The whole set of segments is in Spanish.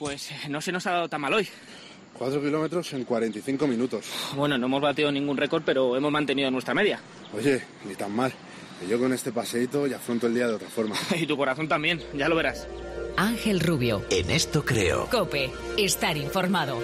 Pues no se nos ha dado tan mal hoy. Cuatro kilómetros en 45 minutos. Bueno, no hemos batido ningún récord, pero hemos mantenido nuestra media. Oye, ni tan mal. Que yo con este paseíto ya afronto el día de otra forma. y tu corazón también, ya lo verás. Ángel Rubio. En esto creo. Cope, estar informado.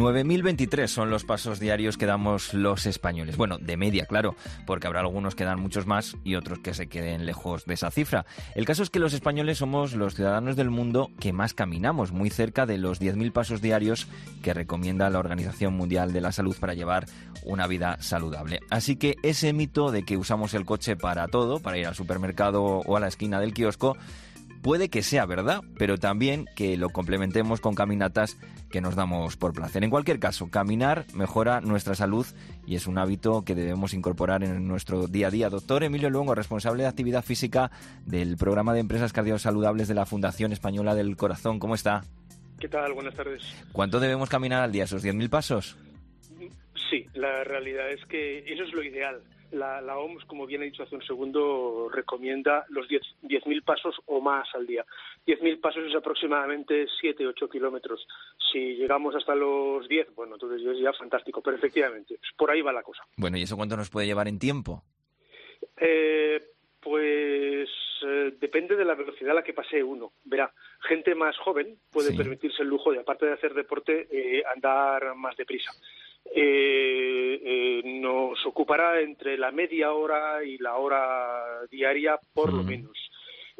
9.023 son los pasos diarios que damos los españoles. Bueno, de media, claro, porque habrá algunos que dan muchos más y otros que se queden lejos de esa cifra. El caso es que los españoles somos los ciudadanos del mundo que más caminamos, muy cerca de los 10.000 pasos diarios que recomienda la Organización Mundial de la Salud para llevar una vida saludable. Así que ese mito de que usamos el coche para todo, para ir al supermercado o a la esquina del kiosco, puede que sea verdad, pero también que lo complementemos con caminatas que nos damos por placer. En cualquier caso, caminar mejora nuestra salud y es un hábito que debemos incorporar en nuestro día a día. Doctor Emilio Luengo, responsable de actividad física del programa de empresas cardiosaludables de la Fundación Española del Corazón. ¿Cómo está? ¿Qué tal? Buenas tardes. ¿Cuánto debemos caminar al día? ¿Esos 10.000 pasos? Sí, la realidad es que eso es lo ideal la, la, OMS, como bien ha dicho hace un segundo, recomienda los 10.000 pasos o más al día. 10.000 pasos es aproximadamente 7-8 kilómetros. Si llegamos hasta los 10, bueno, entonces es ya fantástico, pero efectivamente, por ahí va la cosa. Bueno, ¿y eso cuánto nos puede llevar en tiempo? Eh, pues eh, depende de la velocidad a la que pase uno. Verá, gente más joven puede permitirse el lujo de, aparte de hacer deporte, eh, andar más deprisa eh, eh, nos ocupará entre la media hora y la hora diaria, por lo menos.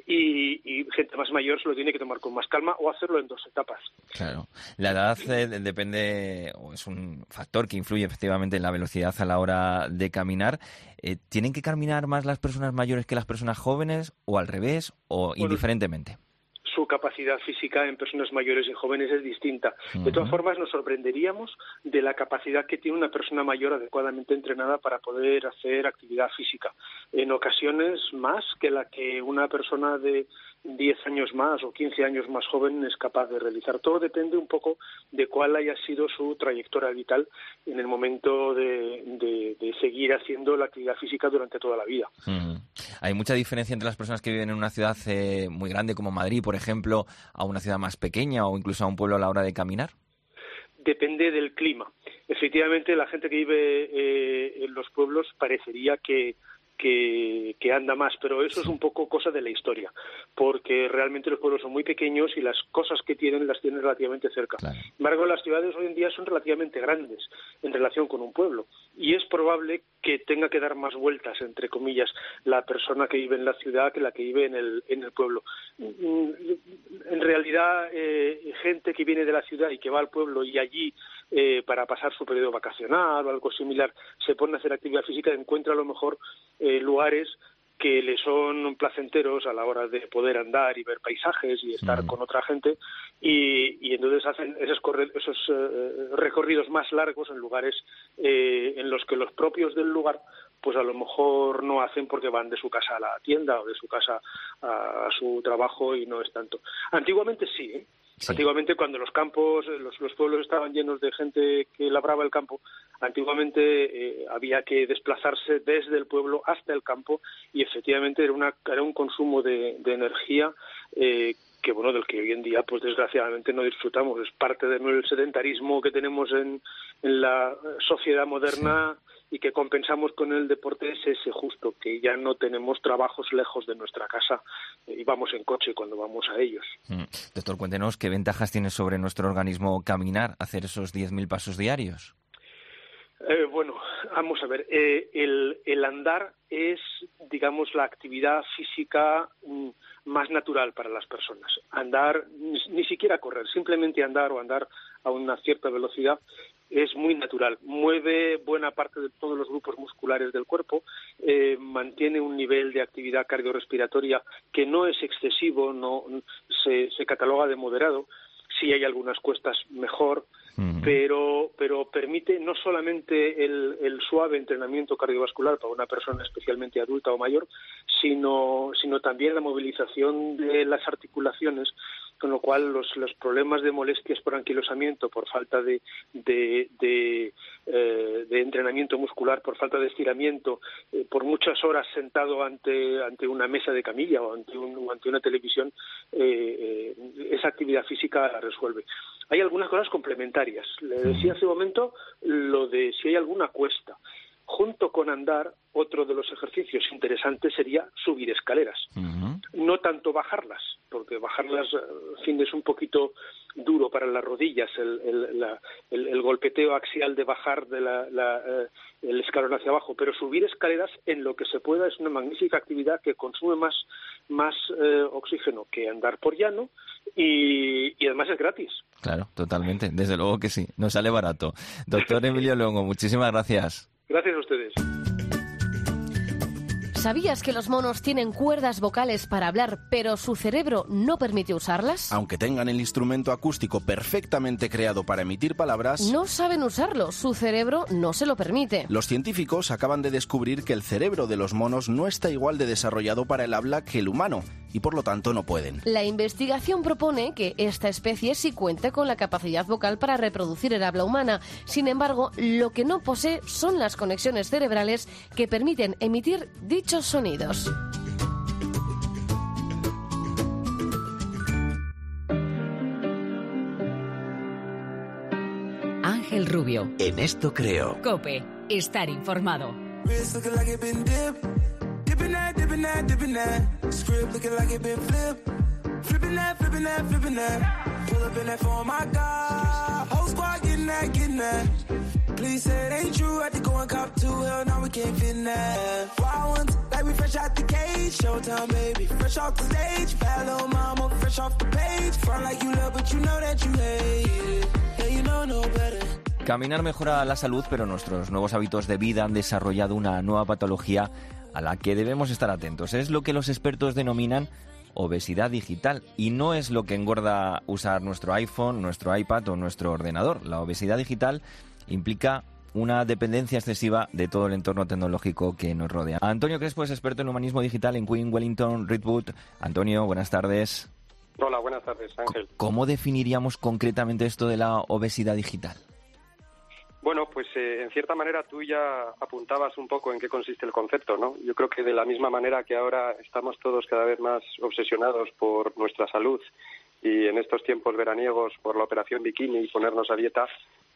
Y, gente más mayor se lo tiene que tomar con más calma o hacerlo en dos etapas. Claro. La edad eh, depende, o es un factor que influye efectivamente en la velocidad a la hora de caminar. Eh, ¿Tienen que caminar más las personas mayores que las personas jóvenes o al revés o indiferentemente? Su capacidad física en personas mayores y jóvenes es distinta. De todas formas, nos sorprenderíamos de la capacidad que tiene una persona mayor adecuadamente entrenada para poder hacer actividad física. En ocasiones más que la que una persona de 10 años más o 15 años más joven es capaz de realizar. Todo depende un poco de cuál haya sido su trayectoria vital en el momento de, seguir haciendo la actividad física durante toda la vida. Hay mucha diferencia entre las personas que viven en una ciudad eh, muy grande como Madrid, por ejemplo, a una ciudad más pequeña o incluso a un pueblo a la hora de caminar. Depende del clima. Efectivamente, la gente que vive eh, en los pueblos parecería que que, anda más, pero eso es un poco cosa de la historia, porque realmente los pueblos son muy pequeños y las cosas que tienen las tienen relativamente cerca. Sin embargo, las ciudades hoy en día son relativamente grandes en relación con un pueblo y es probable que tenga que dar más vueltas, entre comillas, la persona que vive en la ciudad que la que vive en el, en el pueblo. En realidad, eh, gente que viene de la ciudad y que va al pueblo y allí eh, para pasar su periodo vacacional o algo similar se pone a hacer actividad física, encuentra a lo mejor eh, lugares que le son placenteros a la hora de poder andar y ver paisajes y estar con otra gente y, entonces hacen esos, esos eh, recorridos más largos en lugares en los que los propios del lugar pues a lo mejor no hacen porque van de su casa a la tienda o de su casa a, a su trabajo y no es tanto. Antiguamente sí, ¿eh? Antiguamente, cuando los campos, los, pueblos estaban llenos de gente que labraba el campo, antiguamente eh, había que desplazarse desde el pueblo hasta el campo y efectivamente era, una, era un consumo de, energía eh, que bueno del que hoy en día pues desgraciadamente no disfrutamos es parte del sedentarismo que tenemos en, en la sociedad moderna y que compensamos con el deporte es ese justo, que ya no tenemos trabajos lejos de nuestra casa eh, y vamos en coche cuando vamos a ellos. Mm. Doctor, cuéntenos qué ventajas tiene sobre nuestro organismo caminar, hacer esos 10.000 pasos diarios. Eh, bueno, vamos a ver, eh, el, andar es, digamos, la actividad física mm, más natural para las personas. Andar, ni, siquiera correr, simplemente andar o andar a una cierta velocidad es muy natural. Mueve buena parte de todos los grupos musculares del cuerpo, eh, mantiene un nivel de actividad cardiorrespiratoria que no es excesivo, no se, se cataloga de moderado. Si hay algunas cuestas, mejor pero, pero permite no solamente el, el, suave entrenamiento cardiovascular para una persona especialmente adulta o mayor, sino, sino también la movilización de las articulaciones con lo cual los, los problemas de molestias por anquilosamiento, por falta de, de, eh, entrenamiento muscular, por falta de estiramiento, eh, por muchas horas sentado ante, ante una mesa de camilla o ante, un, ante una televisión, eh, esa actividad física la resuelve. Hay algunas cosas complementarias. Le decía hace un momento lo de si hay alguna cuesta junto con andar, otro de los ejercicios interesantes sería subir escaleras. No tanto bajarlas, porque bajarlas, en fin, es un poquito duro para las rodillas, el, golpeteo axial de bajar de eh, el escalón hacia abajo, pero subir escaleras en lo que se pueda es una magnífica actividad que consume más, más eh, oxígeno que andar por llano y, y además es gratis. Claro, totalmente, desde luego que sí, nos sale barato. Doctor Emilio Longo, muchísimas gracias. Gracias a ustedes. ¿Sabías que los monos tienen cuerdas vocales para hablar, pero su cerebro no permite usarlas? Aunque tengan el instrumento acústico perfectamente creado para emitir palabras, no saben usarlo, su cerebro no se lo permite. Los científicos acaban de descubrir que el cerebro de los monos no está igual de desarrollado para el habla que el humano, y por lo tanto no pueden. La investigación propone que esta especie sí cuenta con la capacidad vocal para reproducir el habla humana. Sin embargo, lo que no posee son las conexiones cerebrales que permiten emitir dichos sonidos. Ángel Rubio. En esto creo. Cope. Estar informado. That, that. Script like it been that, that, that. That my ain't true. Cop now we can't that. Like we fresh out the. Showtime, baby. Fresh off the stage. Fresh off the page. Caminar mejora la salud, pero nuestros nuevos hábitos de vida han desarrollado una nueva patología a la que debemos estar atentos. Es lo que los expertos denominan obesidad digital y no es lo que engorda usar nuestro iPhone, nuestro iPad o nuestro ordenador. La obesidad digital implica una dependencia excesiva de todo el entorno tecnológico que nos rodea. Antonio Crespo es experto en humanismo digital en Queen Wellington Redwood. Antonio, buenas tardes. Hola, buenas tardes, Ángel. ¿Cómo definiríamos concretamente esto de la obesidad digital? Bueno, pues eh, en cierta manera tú ya apuntabas un poco en qué consiste el concepto, ¿no? Yo creo que de la misma manera que ahora estamos todos cada vez más obsesionados por nuestra salud y en estos tiempos veraniegos por la operación bikini y ponernos a dieta,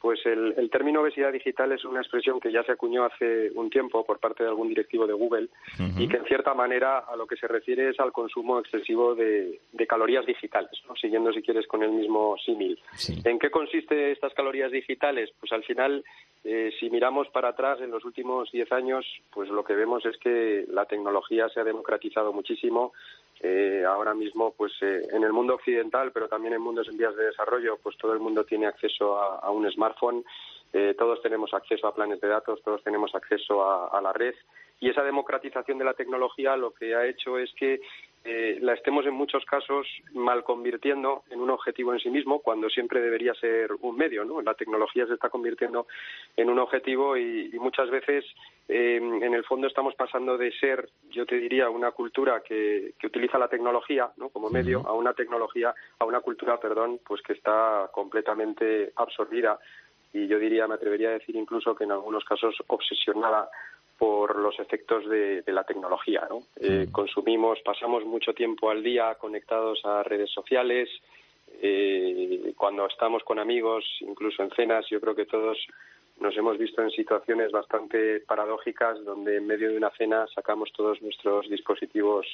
pues el, término obesidad digital es una expresión que ya se acuñó hace un tiempo por parte de algún directivo de Google y que en cierta manera a lo que se refiere es al consumo excesivo de, calorías digitales, siguiendo si quieres con el mismo símil. ¿En qué consiste estas calorías digitales? Pues al final, eh, si miramos para atrás en los últimos diez años, pues lo que vemos es que la tecnología se ha democratizado muchísimo. Eh, ahora mismo, pues eh, en el mundo occidental, pero también en mundos en vías de desarrollo, pues todo el mundo tiene acceso a un smartphone. Eh, todos tenemos acceso a planes de datos, todos tenemos acceso a, la red. Y esa democratización de la tecnología lo que ha hecho es que eh, la estemos en muchos casos mal convirtiendo en un objetivo en sí mismo cuando siempre debería ser un medio. ¿no? La tecnología se está convirtiendo en un objetivo y, muchas veces eh, en el fondo estamos pasando de ser, yo te diría, una cultura que, que utiliza la tecnología ¿no? como medio a una tecnología, a una cultura, perdón, pues que está completamente absorbida y yo diría, me atrevería a decir incluso que en algunos casos obsesionada por los efectos de, la tecnología. ¿no? Eh, consumimos, pasamos mucho tiempo al día conectados a redes sociales. Eh, cuando estamos con amigos, incluso en cenas, yo creo que todos nos hemos visto en situaciones bastante paradójicas donde en medio de una cena sacamos todos nuestros dispositivos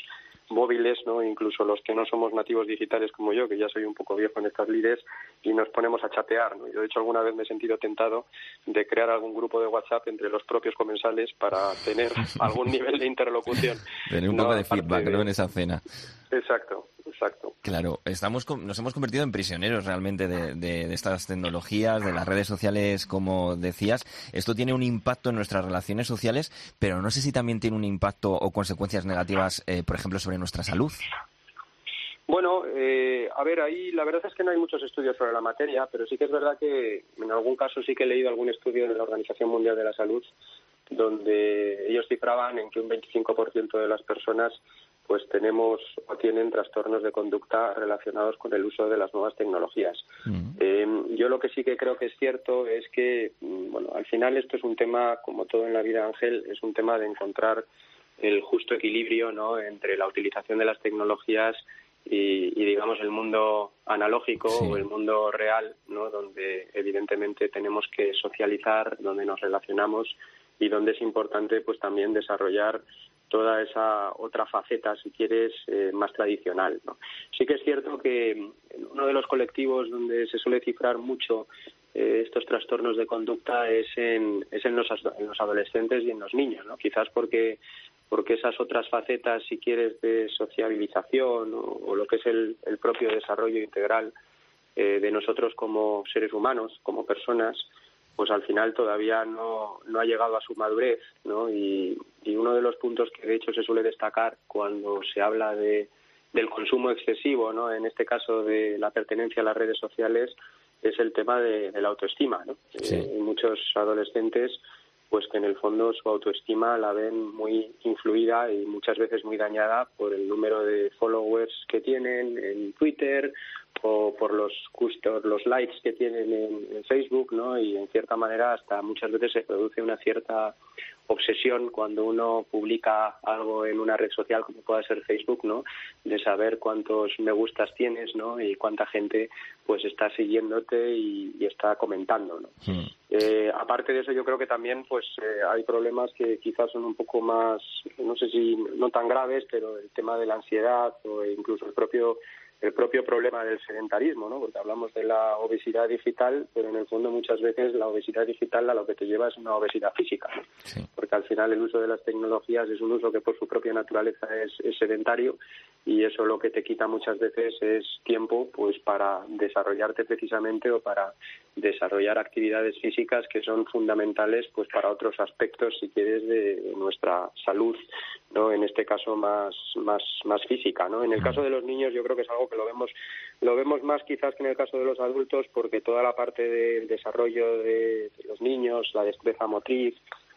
móviles, ¿no? incluso los que no somos nativos digitales como yo, que ya soy un poco viejo en estas lides, y nos ponemos a chatear. ¿no? Yo, de hecho, alguna vez me he sentido tentado de crear algún grupo de WhatsApp entre los propios comensales para tener algún nivel de interlocución. Tener un poco de feedback en esa cena. Exacto, exacto. Claro, estamos nos hemos convertido en prisioneros realmente de, estas tecnologías, de las redes sociales, como decías. Esto tiene un impacto en nuestras relaciones sociales, pero no sé si también tiene un impacto o consecuencias negativas, eh, por ejemplo, sobre nuestra salud. Bueno, eh, a ver, ahí la verdad es que no hay muchos estudios sobre la materia, pero sí que es verdad que en algún caso sí que he leído algún estudio de la Organización Mundial de la Salud donde ellos cifraban en que un 25% de las personas pues tenemos o tienen trastornos de conducta relacionados con el uso de las nuevas tecnologías. Eh, yo lo que sí que creo que es cierto es que, mm, bueno, al final esto es un tema, como todo en la vida, Ángel, es un tema de encontrar el justo equilibrio ¿no? entre la utilización de las tecnologías y, digamos el mundo analógico o el mundo real, ¿no? donde evidentemente tenemos que socializar, donde nos relacionamos y donde es importante pues también desarrollar toda esa otra faceta, si quieres, eh, más tradicional. ¿no? Sí que es cierto que uno de los colectivos donde se suele cifrar mucho eh, estos trastornos de conducta es en, es en los, en los adolescentes y en los niños, ¿no? Quizás porque porque esas otras facetas, si quieres, de sociabilización o, lo que es el, propio desarrollo integral eh, de nosotros como seres humanos, como personas, pues al final todavía no, no ha llegado a su madurez, ¿no? Y, uno de los puntos que de hecho se suele destacar cuando se habla de, del consumo excesivo, ¿no? En este caso de la pertenencia a las redes sociales, es el tema de, la autoestima, ¿no? Eh, muchos adolescentes pues que en el fondo su autoestima la ven muy influida y muchas veces muy dañada por el número de followers que tienen en Twitter o por los los likes que tienen en, Facebook, ¿no? Y en cierta manera hasta muchas veces se produce una cierta obsesión cuando uno publica algo en una red social como pueda ser Facebook, ¿no? De saber cuántos me gustas tienes, ¿no? Y cuánta gente pues está siguiéndote y, está comentando, ¿no? Hmm. Eh, aparte de eso, yo creo que también pues eh, hay problemas que quizás son un poco más, no sé si no tan graves, pero el tema de la ansiedad o incluso el propio el propio problema del sedentarismo, ¿no? Porque hablamos de la obesidad digital, pero en el fondo muchas veces la obesidad digital a lo que te lleva es una obesidad física, porque al final el uso de las tecnologías es un uso que por su propia naturaleza es, sedentario y eso lo que te quita muchas veces es tiempo, pues para desarrollarte precisamente o para desarrollar actividades físicas que son fundamentales, pues para otros aspectos, si quieres, de nuestra salud, no, en este caso más más más física, ¿no? En el caso de los niños yo creo que es algo que lo vemos lo vemos más quizás que en el caso de los adultos porque toda la parte del desarrollo de, los niños, la destreza motriz,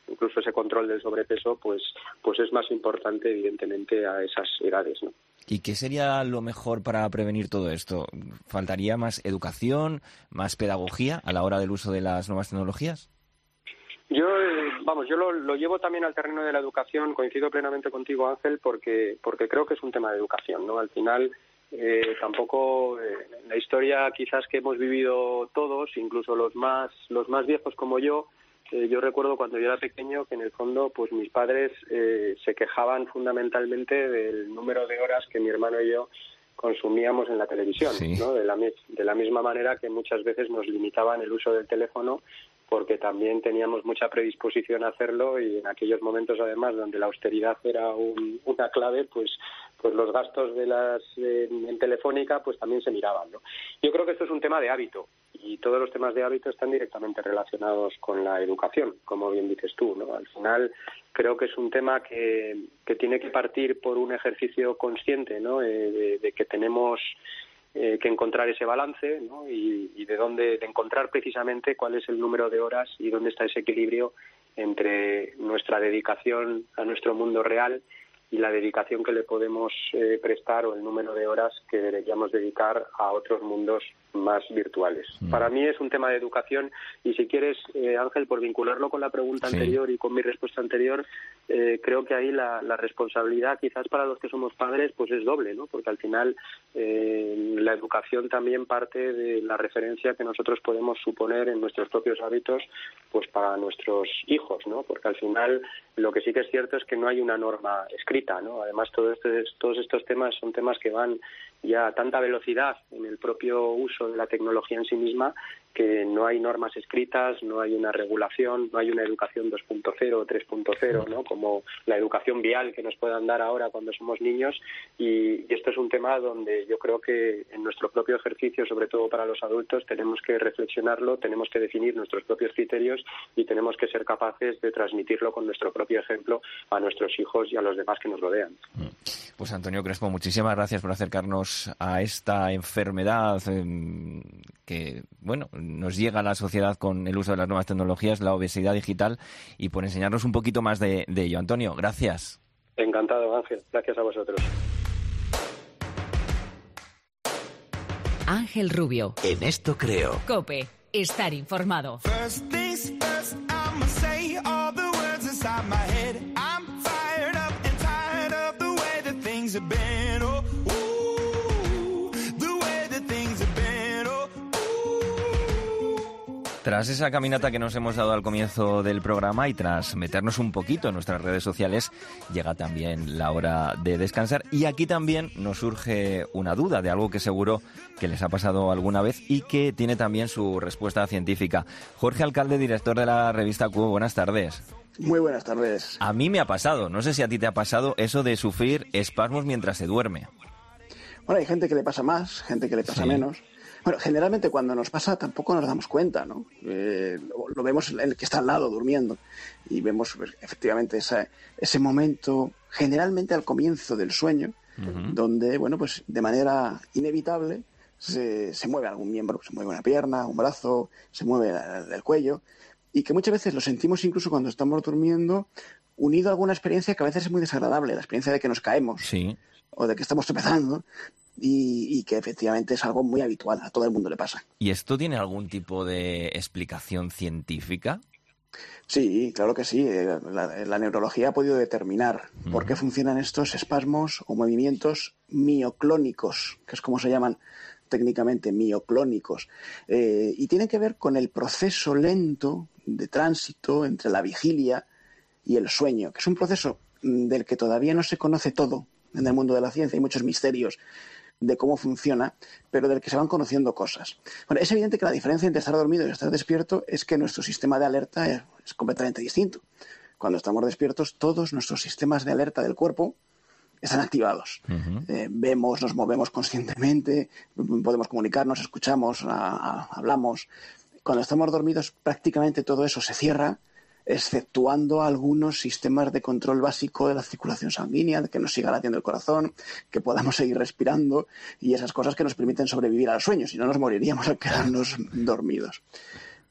incluso ese control del sobrepeso, pues, pues es más importante, evidentemente, a esas edades, ¿no? ¿Y qué sería lo mejor para prevenir todo esto? ¿Faltaría más educación, más pedagogía a la hora del uso de las nuevas tecnologías? Yo, eh, vamos, yo lo, llevo también al terreno de la educación. Coincido plenamente contigo, Ángel, porque, porque creo que es un tema de educación, ¿no? Al final, eh, tampoco eh, la historia quizás que hemos vivido todos, incluso los más los más viejos como yo, eh, yo recuerdo cuando yo era pequeño que en el fondo pues mis padres se quejaban fundamentalmente del número de horas que mi hermano y yo consumíamos en la televisión, ¿no? De la, de la misma manera que muchas veces nos limitaban el uso del teléfono porque también teníamos mucha predisposición a hacerlo y en aquellos momentos además donde la austeridad era una clave pues pues los gastos de las en, telefónica pues también se miraban ¿no? yo creo que esto es un tema de hábito y todos los temas de hábito están directamente relacionados con la educación como bien dices tú no al final creo que es un tema que, que tiene que partir por un ejercicio consciente ¿no? Eh, de que tenemos eh, que encontrar ese balance ¿no? y, de dónde de encontrar precisamente cuál es el número de horas y dónde está ese equilibrio entre nuestra dedicación a nuestro mundo real y la dedicación que le podemos eh, prestar o el número de horas que deberíamos dedicar a otros mundos más virtuales. Mm. Para mí es un tema de educación y si quieres, eh, Ángel, por vincularlo con la pregunta anterior y con mi respuesta anterior, eh, creo que ahí la, responsabilidad quizás para los que somos padres pues es doble, ¿no? Porque al final la educación también parte de la referencia que nosotros podemos suponer en nuestros propios hábitos pues para nuestros hijos, ¿no? Porque al final lo que sí que es cierto es que no hay una norma escrita, ¿no? Además, todo este, todos estos temas son temas que van ya tanta velocidad en el propio uso de la tecnología en sí misma que no hay normas escritas, no hay una regulación, no hay una educación 2.0 o 3.0, ¿no? Como la educación vial que nos puedan dar ahora cuando somos niños y, esto es un tema donde yo creo que en nuestro propio ejercicio, sobre todo para los adultos, tenemos que reflexionarlo, tenemos que definir nuestros propios criterios y tenemos que ser capaces de transmitirlo con nuestro propio ejemplo a nuestros hijos y a los demás que nos rodean. Pues Antonio Crespo, muchísimas gracias por acercarnos a esta enfermedad em, que, bueno, nos llega a la sociedad con el uso de las nuevas tecnologías, la obesidad digital, y por enseñarnos un poquito más de, ello. Antonio, gracias. Encantado, Ángel. Gracias a vosotros. Ángel Rubio. En esto creo. Cope. Estar informado. First things first, Tras esa caminata que nos hemos dado al comienzo del programa y tras meternos un poquito en nuestras redes sociales, llega también la hora de descansar. Y aquí también nos surge una duda de algo que seguro que les ha pasado alguna vez y que tiene también su respuesta científica. Jorge Alcalde, director de la revista Q, buenas tardes. Muy buenas tardes. A mí me ha pasado, no sé si a ti te ha pasado eso de sufrir espasmos mientras se duerme. Bueno, hay gente que le pasa más, gente que le pasa Sí. menos. Bueno, generalmente cuando nos pasa tampoco nos damos cuenta, ¿no? Eh, lo, lo vemos en el que está al lado durmiendo y vemos pues, efectivamente esa- ese momento, generalmente al comienzo del sueño, donde, bueno, pues de manera inevitable se, se mueve algún miembro, se mueve una pierna, un brazo, se mueve el, el cuello y que muchas veces lo sentimos incluso cuando estamos durmiendo unido a alguna experiencia que a veces es muy desagradable, la experiencia de que nos caemos Sí. o de que estamos tropezando y, y que efectivamente es algo muy habitual, a todo el mundo le pasa. ¿Y esto tiene algún tipo de explicación científica? Sí, claro que sí. eh, La, la neurología ha podido determinar por qué funcionan estos espasmos o movimientos mioclónicos, que es como se llaman técnicamente mioclónicos, eh, y tienen que ver con el proceso lento de tránsito entre la vigilia y el sueño, que es un proceso mm, del que todavía no se conoce todo en el mundo de la ciencia, hay muchos misterios de cómo funciona, pero del que se van conociendo cosas. Bueno, es evidente que la diferencia entre estar dormido y estar despierto es que nuestro sistema de alerta es, es completamente distinto. Cuando estamos despiertos, todos nuestros sistemas de alerta del cuerpo están activados. Eh, vemos, nos movemos conscientemente, podemos comunicarnos, escuchamos, a- a- hablamos. Cuando estamos dormidos, prácticamente todo eso se cierra, exceptuando algunos sistemas de control básico de la circulación sanguínea, de que nos siga latiendo el corazón, que podamos seguir respirando y esas cosas que nos permiten sobrevivir al sueño, si no nos moriríamos al quedarnos dormidos.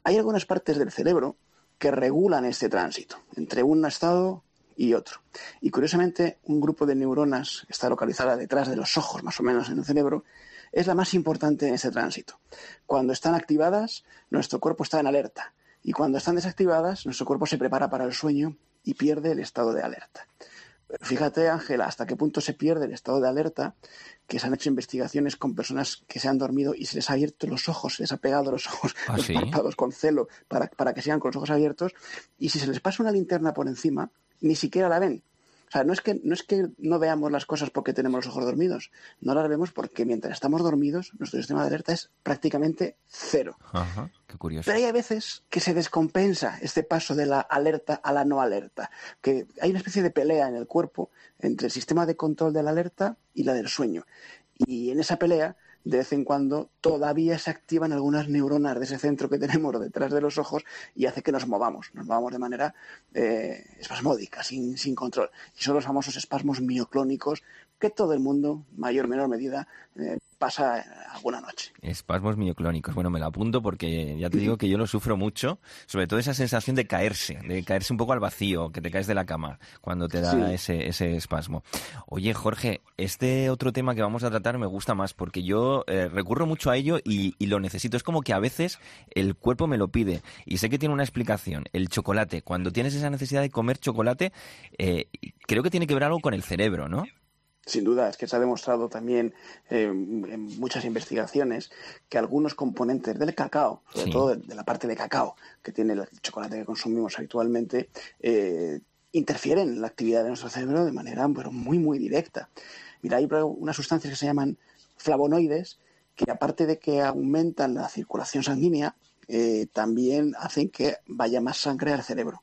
Hay algunas partes del cerebro que regulan este tránsito entre un estado y otro. Y curiosamente, un grupo de neuronas que está localizada detrás de los ojos, más o menos en el cerebro, es la más importante en ese tránsito. Cuando están activadas, nuestro cuerpo está en alerta. Y cuando están desactivadas, nuestro cuerpo se prepara para el sueño y pierde el estado de alerta. Fíjate, Ángela, hasta qué punto se pierde el estado de alerta, que se han hecho investigaciones con personas que se han dormido y se les ha abierto los ojos, se les ha pegado los ojos, ¿Ah, los sí? párpados con celo, para, para que sigan con los ojos abiertos, y si se les pasa una linterna por encima, ni siquiera la ven. O sea, no es, que, no es que no veamos las cosas porque tenemos los ojos dormidos, no las vemos porque mientras estamos dormidos, nuestro sistema de alerta es prácticamente cero. Ajá, qué curioso. Pero hay veces que se descompensa este paso de la alerta a la no alerta, que hay una especie de pelea en el cuerpo entre el sistema de control de la alerta y la del sueño. Y en esa pelea, de vez en cuando, todavía se activan algunas neuronas de ese centro que tenemos detrás de los ojos y hace que nos movamos, nos movamos de manera eh, espasmódica, sin, sin control. Y son los famosos espasmos mioclónicos que todo el mundo, mayor o menor medida, eh, pasa alguna noche. Espasmos mioclónicos. Bueno, me lo apunto porque ya te digo que yo lo sufro mucho, sobre todo esa sensación de caerse, de caerse un poco al vacío, que te caes de la cama cuando te da Sí. ese, ese espasmo. Oye, Jorge, este otro tema que vamos a tratar me gusta más porque yo eh, recurro mucho a ello y, y lo necesito. Es como que a veces el cuerpo me lo pide y sé que tiene una explicación. El chocolate, cuando tienes esa necesidad de comer chocolate, eh, creo que tiene que ver algo con el cerebro, ¿no? Sin duda, es que se ha demostrado también eh, en muchas investigaciones que algunos componentes del cacao, sobre Sí. todo de, de la parte de cacao que tiene el chocolate que consumimos habitualmente, eh, interfieren en la actividad de nuestro cerebro de manera pero muy, muy directa. Mira, hay unas sustancias que se llaman flavonoides que aparte de que aumentan la circulación sanguínea, eh, también hacen que vaya más sangre al cerebro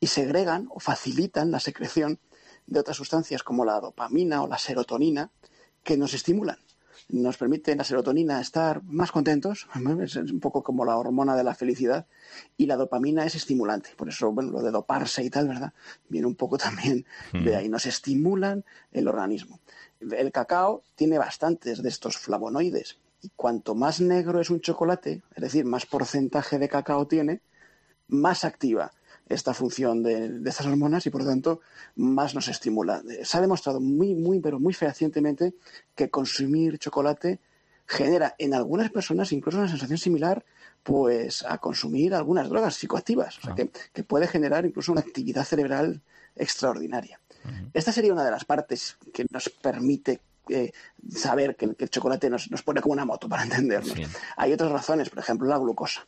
y segregan o facilitan la secreción de otras sustancias como la dopamina o la serotonina que nos estimulan. Nos permite la serotonina estar más contentos, es un poco como la hormona de la felicidad, y la dopamina es estimulante. Por eso, bueno, lo de doparse y tal, ¿verdad? Viene un poco también de ahí. Nos estimulan el organismo. El cacao tiene bastantes de estos flavonoides, y cuanto más negro es un chocolate, es decir, más porcentaje de cacao tiene, más activa esta función de, de, estas hormonas y por lo tanto más nos estimula. Se ha demostrado muy, muy, pero muy fehacientemente que consumir chocolate genera en algunas personas incluso una sensación similar pues a consumir algunas drogas psicoactivas, o sea, que, que, puede generar incluso una actividad cerebral extraordinaria. Esta sería una de las partes que nos permite eh, saber que, que, el chocolate nos, nos, pone como una moto, para entendernos. Sí. Hay otras razones, por ejemplo, la glucosa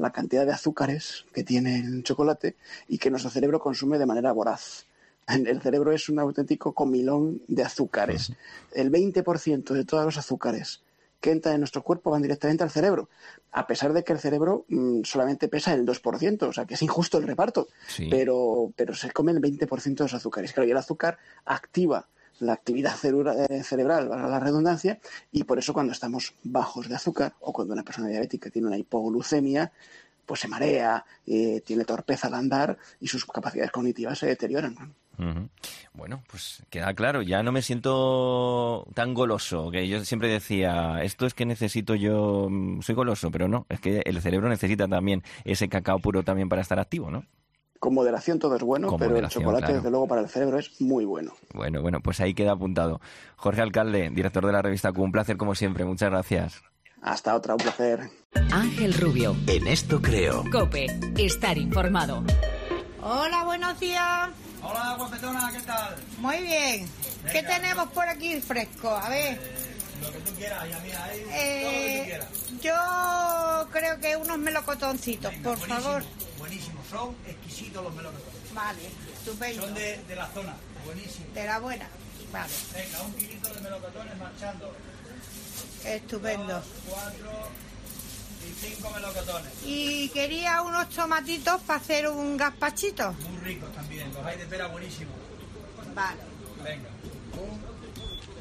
la cantidad de azúcares que tiene el chocolate y que nuestro cerebro consume de manera voraz. El cerebro es un auténtico comilón de azúcares. El 20% de todos los azúcares que entran en nuestro cuerpo van directamente al cerebro, a pesar de que el cerebro mmm, solamente pesa el 2%, o sea que es injusto el reparto, sí. pero, pero se come el 20% de los azúcares. Claro, y el azúcar activa la actividad cerebral, valga la redundancia, y por eso cuando estamos bajos de azúcar o cuando una persona diabética tiene una hipoglucemia, pues se marea, eh, tiene torpeza al andar y sus capacidades cognitivas se deterioran. Bueno, pues queda claro, ya no me siento tan goloso, que yo siempre decía, esto es que necesito yo, soy goloso, pero no, es que el cerebro necesita también ese cacao puro también para estar activo, ¿no? Con moderación todo es bueno, pero el chocolate, claro. desde luego, para el cerebro es muy bueno. Bueno, bueno, pues ahí queda apuntado. Jorge Alcalde, director de la revista Q, un placer como siempre. Muchas gracias. Hasta otra, un placer. Ángel Rubio. En esto creo. Cope, estar informado. Hola, buenos días. Hola, guapetona, ¿qué tal? Muy bien. Venga. ¿Qué tenemos por aquí fresco? A ver. Lo que tú quieras, ya mira, ahí, eh, todo lo que tú quieras. Yo creo que unos melocotoncitos, Venga, por buenísimo, favor. Buenísimo, son exquisitos los melocotones. Vale, estupendo. Son de, de la zona, buenísimo. De la buena. Vale, Venga, un kilito de melocotones marchando. estupendo. Dos, cuatro y cinco melocotones. Y quería unos tomatitos para hacer un gazpachito. Muy ricos también, los hay de pera buenísimos. Vale. Venga, un,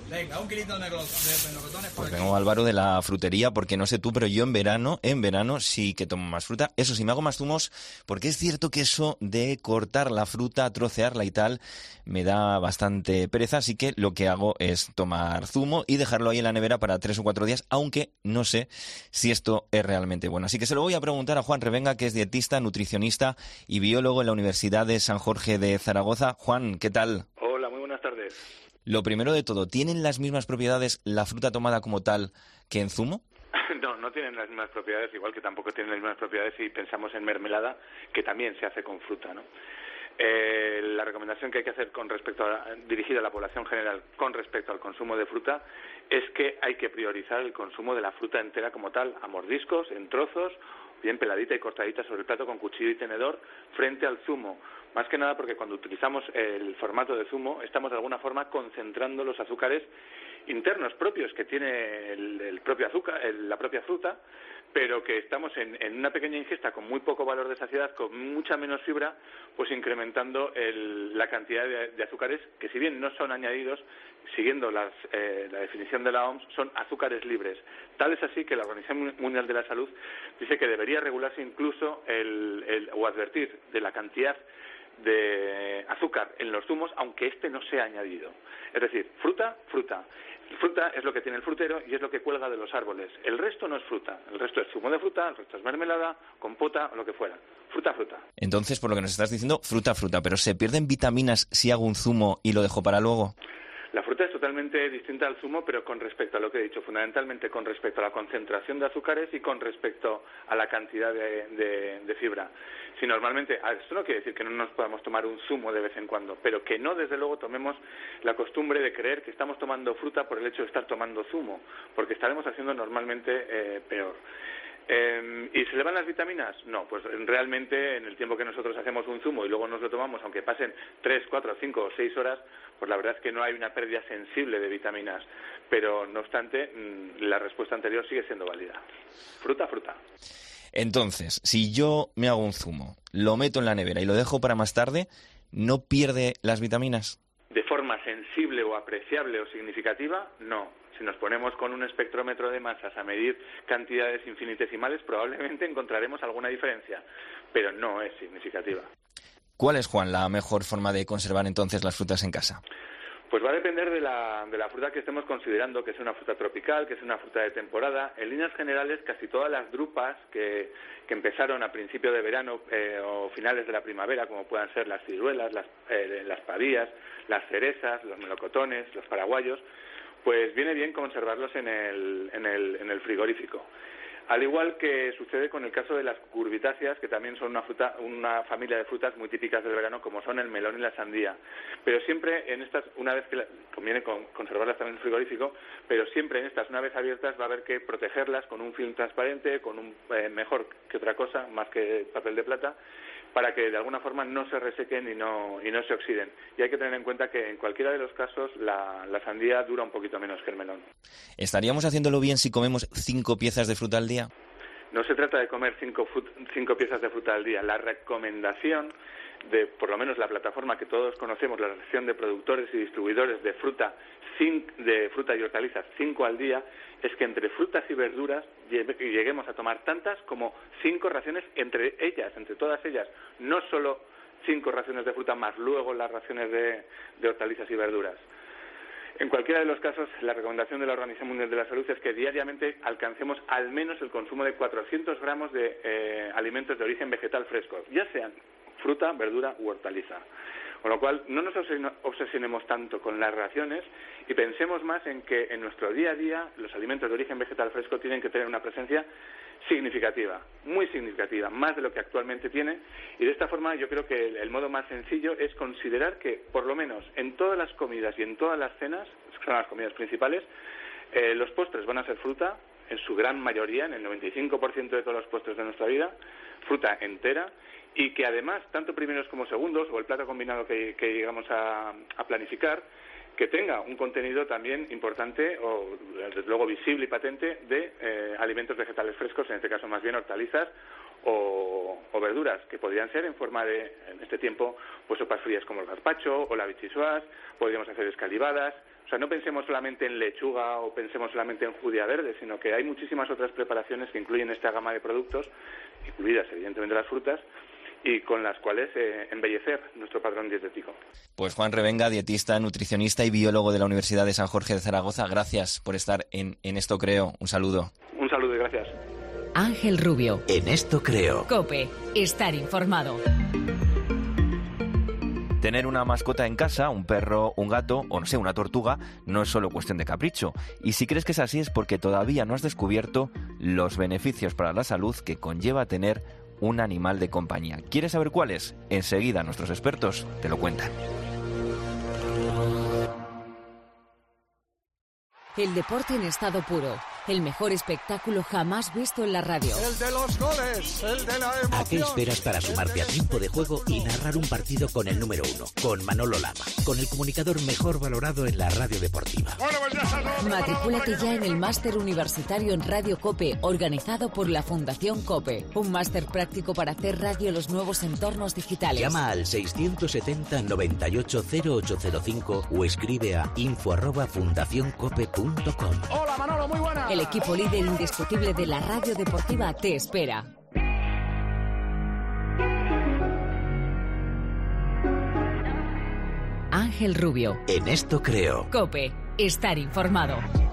venga, un kilito de melo- de melocotones por Pues vengo Álvaro de la frutería, porque no sé tú, pero yo en verano, en verano sí que tomo más fruta. Eso sí, me hago más zumos, porque es cierto que eso de cortar la fruta, trocearla y tal, me da bastante pereza, así que lo que hago es tomar zumo y dejarlo ahí en la nevera para tres o cuatro días, aunque no sé si esto es realmente bueno. Así que se lo voy a preguntar a Juan Revenga, que es dietista, nutricionista y biólogo en la Universidad de San Jorge de Zaragoza. Juan, ¿qué tal? Hola, muy buenas tardes. Lo primero de todo, ¿tienen las mismas propiedades la fruta tomada como tal que en zumo? No, no tienen las mismas propiedades, igual que tampoco tienen las mismas propiedades si pensamos en mermelada, que también se hace con fruta, ¿no? Eh, la recomendación que hay que hacer con respecto a, dirigida a la población general con respecto al consumo de fruta es que hay que priorizar el consumo de la fruta entera como tal, a mordiscos, en trozos, bien peladita y cortadita sobre el plato con cuchillo y tenedor, frente al zumo. Más que nada porque cuando utilizamos el formato de zumo estamos de alguna forma concentrando los azúcares internos propios que tiene el, el propio azúcar, el- la propia fruta, pero que estamos en, una pequeña ingesta con muy poco valor de saciedad, con mucha menos fibra, pues incrementando el- la cantidad de, de azúcares que si bien no son añadidos, siguiendo las, eh, la definición de la OMS, son azúcares libres. Tal es así que la Organización Mundial de la Salud dice que debería regularse incluso el, el- o advertir de la cantidad de azúcar en los zumos, aunque este no sea añadido. Es decir, fruta, fruta. Fruta es lo que tiene el frutero y es lo que cuelga de los árboles. El resto no es fruta. El resto es zumo de fruta, el resto es mermelada, compota o lo que fuera. Fruta, fruta. Entonces, por lo que nos estás diciendo, fruta, fruta, pero ¿se pierden vitaminas si hago un zumo y lo dejo para luego? La fruta es totalmente distinta al zumo, pero con respecto a lo que he dicho, fundamentalmente con respecto a la concentración de azúcares y con respecto a la cantidad de, de- de fibra. Si normalmente, a ver, esto no quiere decir que no nos podamos tomar un zumo de vez en cuando, pero que no, desde luego, tomemos la costumbre de creer que estamos tomando fruta por el hecho de estar tomando zumo, porque estaremos haciendo normalmente eh, peor. Eh, ¿Y se le van las vitaminas? No, pues realmente en el tiempo que nosotros hacemos un zumo y luego nos lo tomamos, aunque pasen 3, 4, 5 o 6 horas, pues la verdad es que no hay una pérdida sensible de vitaminas. Pero no obstante, mm, la respuesta anterior sigue siendo válida. Fruta, fruta. Entonces, si yo me hago un zumo, lo meto en la nevera y lo dejo para más tarde, ¿no pierde las vitaminas? De forma sensible o apreciable o significativa, no. Si nos ponemos con un espectrómetro de masas a medir cantidades infinitesimales, probablemente encontraremos alguna diferencia, pero no es significativa. ¿Cuál es, Juan, la mejor forma de conservar entonces las frutas en casa? Pues va a depender de la, de la fruta que estemos considerando, que es una fruta tropical, que es una fruta de temporada. En líneas generales, casi todas las drupas que, que empezaron a principio de verano eh, o finales de la primavera, como puedan ser las ciruelas, las, eh, las pavías, las cerezas, los melocotones, los paraguayos, pues viene bien conservarlos en el, en el, en el frigorífico. Al igual que sucede con el caso de las curvitáceas, que también son una, fruta, una familia de frutas muy típicas del verano, como son el melón y la sandía. Pero siempre en estas, una vez que la, conviene con, conservarlas también en el frigorífico, pero siempre en estas, una vez abiertas, va a haber que protegerlas con un film transparente, con un eh, mejor que otra cosa, más que papel de plata, para que de alguna forma no se resequen y no, y no se oxiden. Y hay que tener en cuenta que en cualquiera de los casos la, la sandía dura un poquito menos que el melón. ¿Estaríamos haciéndolo bien si comemos cinco piezas de fruta al día? No se trata de comer cinco, cinco piezas de fruta al día. La recomendación de, por lo menos la plataforma que todos conocemos, la Asociación de Productores y Distribuidores de Fruta, de fruta y hortalizas, cinco al día, es que entre frutas y verduras lleguemos a tomar tantas como cinco raciones entre ellas, entre todas ellas, no solo cinco raciones de fruta más luego las raciones de, de hortalizas y verduras. En cualquiera de los casos, la recomendación de la Organización Mundial de la Salud es que diariamente alcancemos al menos el consumo de 400 gramos de eh, alimentos de origen vegetal frescos, ya sean fruta, verdura u hortaliza. Con lo cual, no nos obsesionemos tanto con las raciones y pensemos más en que en nuestro día a día los alimentos de origen vegetal fresco tienen que tener una presencia significativa, muy significativa, más de lo que actualmente tiene. Y de esta forma yo creo que el, modo más sencillo es considerar que, por lo menos en todas las comidas y en todas las cenas, que son las comidas principales, eh, los postres van a ser fruta, en su gran mayoría, en el 95% de todos los postres de nuestra vida, fruta entera y que además, tanto primeros como segundos, o el plato combinado que, que llegamos a, planificar, que tenga un contenido también importante o desde luego visible y patente de eh, alimentos vegetales frescos, en este caso más bien hortalizas o, verduras, que podrían ser en forma de, en este tiempo, pues sopas frías como el gazpacho o la bichisuas, podríamos hacer escalivadas, o sea, no pensemos solamente en lechuga o pensemos solamente en judía verde, sino que hay muchísimas otras preparaciones que incluyen esta gama de productos, incluidas evidentemente las frutas, y con las cuales eh, embellecer nuestro padrón dietético. Pues Juan Revenga, dietista, nutricionista y biólogo de la Universidad de San Jorge de Zaragoza, gracias por estar en, en Esto Creo. Un saludo. Un saludo y gracias. Ángel Rubio. En Esto Creo. Cope, estar informado. Tener una mascota en casa, un perro, un gato o no sé, una tortuga, no es solo cuestión de capricho. Y si crees que es así es porque todavía no has descubierto los beneficios para la salud que conlleva tener un animal de compañía. ¿Quieres saber cuáles? Enseguida nuestros expertos te lo cuentan. El deporte en estado puro el mejor espectáculo jamás visto en la radio. El de los goles, el de la emoción. ¿A qué esperas para sumarte a tiempo de juego y narrar un partido con el número uno? Con Manolo Lama, con el comunicador mejor valorado en la radio deportiva. Matricúlate ya en el máster universitario en Radio Cope, organizado por la Fundación Cope. Un máster práctico para hacer radio en los nuevos entornos digitales. Llama al 670 980805 o escribe a info arroba Hola Manolo, muy buena. El equipo líder indiscutible de la radio deportiva te espera. Ángel Rubio. En esto creo. Cope, estar informado.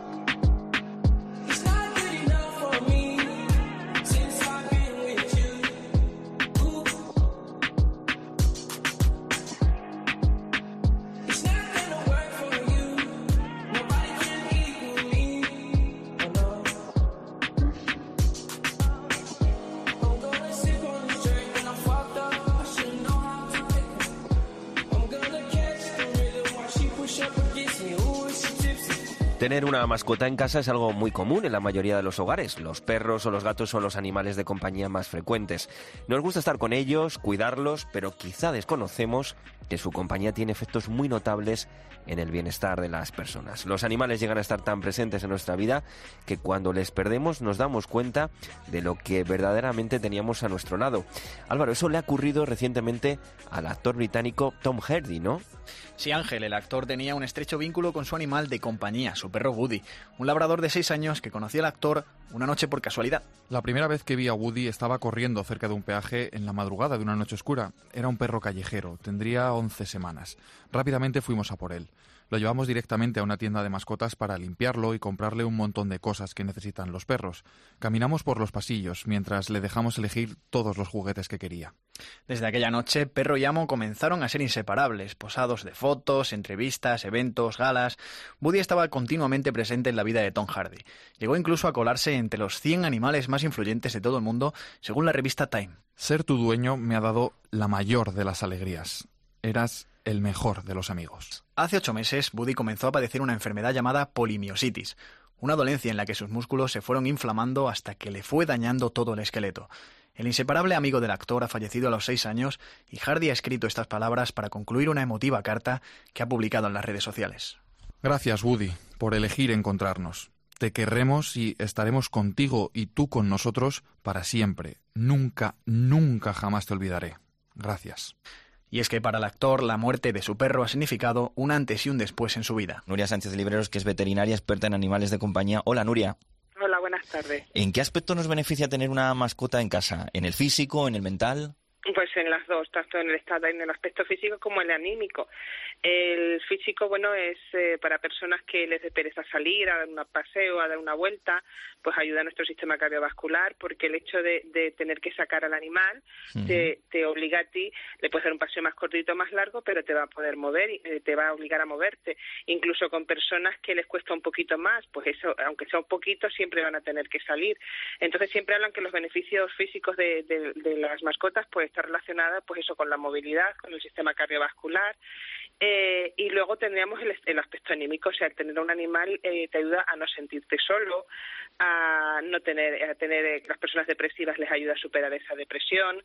Tener una mascota en casa es algo muy común en la mayoría de los hogares. Los perros o los gatos son los animales de compañía más frecuentes. Nos gusta estar con ellos, cuidarlos, pero quizá desconocemos que su compañía tiene efectos muy notables en el bienestar de las personas. Los animales llegan a estar tan presentes en nuestra vida que cuando les perdemos nos damos cuenta de lo que verdaderamente teníamos a nuestro lado. Álvaro, eso le ha ocurrido recientemente al actor británico Tom Hardy, ¿no? Sí, Ángel, el actor tenía un estrecho vínculo con su animal de compañía, su perro Woody, un labrador de 6 años que conocía al actor una noche por casualidad. La primera vez que vi a Woody estaba corriendo cerca de un peaje en la madrugada de una noche oscura. Era un perro callejero, tendría 11 semanas. Rápidamente fuimos a por él. Lo llevamos directamente a una tienda de mascotas para limpiarlo y comprarle un montón de cosas que necesitan los perros. Caminamos por los pasillos mientras le dejamos elegir todos los juguetes que quería. Desde aquella noche, perro y amo comenzaron a ser inseparables, posados de fotos, entrevistas, eventos, galas. Woody estaba continuamente presente en la vida de Tom Hardy. Llegó incluso a colarse entre los 100 animales más influyentes de todo el mundo, según la revista Time. Ser tu dueño me ha dado la mayor de las alegrías. Eras el mejor de los amigos. Hace ocho meses, Woody comenzó a padecer una enfermedad llamada polimiositis, una dolencia en la que sus músculos se fueron inflamando hasta que le fue dañando todo el esqueleto. El inseparable amigo del actor ha fallecido a los seis años y Hardy ha escrito estas palabras para concluir una emotiva carta que ha publicado en las redes sociales. Gracias, Woody, por elegir encontrarnos. Te querremos y estaremos contigo y tú con nosotros para siempre. Nunca, nunca jamás te olvidaré. Gracias. Y es que para el actor la muerte de su perro ha significado un antes y un después en su vida. Nuria Sánchez Libreros, que es veterinaria experta en animales de compañía. Hola, Nuria. Hola, buenas tardes. ¿En qué aspecto nos beneficia tener una mascota en casa? ¿En el físico, en el mental? Pues en las dos, tanto en el estado en el aspecto físico como en el anímico. El físico, bueno, es eh, para personas que les dé pereza salir, a dar un paseo, a dar una vuelta, pues ayuda a nuestro sistema cardiovascular, porque el hecho de, de tener que sacar al animal te, te, obliga a ti, le puedes dar un paseo más cortito, más largo, pero te va a poder mover, y te va a obligar a moverte. Incluso con personas que les cuesta un poquito más, pues eso, aunque sea un poquito, siempre van a tener que salir. Entonces siempre hablan que los beneficios físicos de, de, de las mascotas, pues está relacionada, pues eso, con la movilidad, con el sistema cardiovascular. Eh, y luego tendríamos el, el, aspecto anímico, o sea, tener un animal eh, te ayuda a no sentirte solo, a no tener, a tener eh, las personas depresivas les ayuda a superar esa depresión.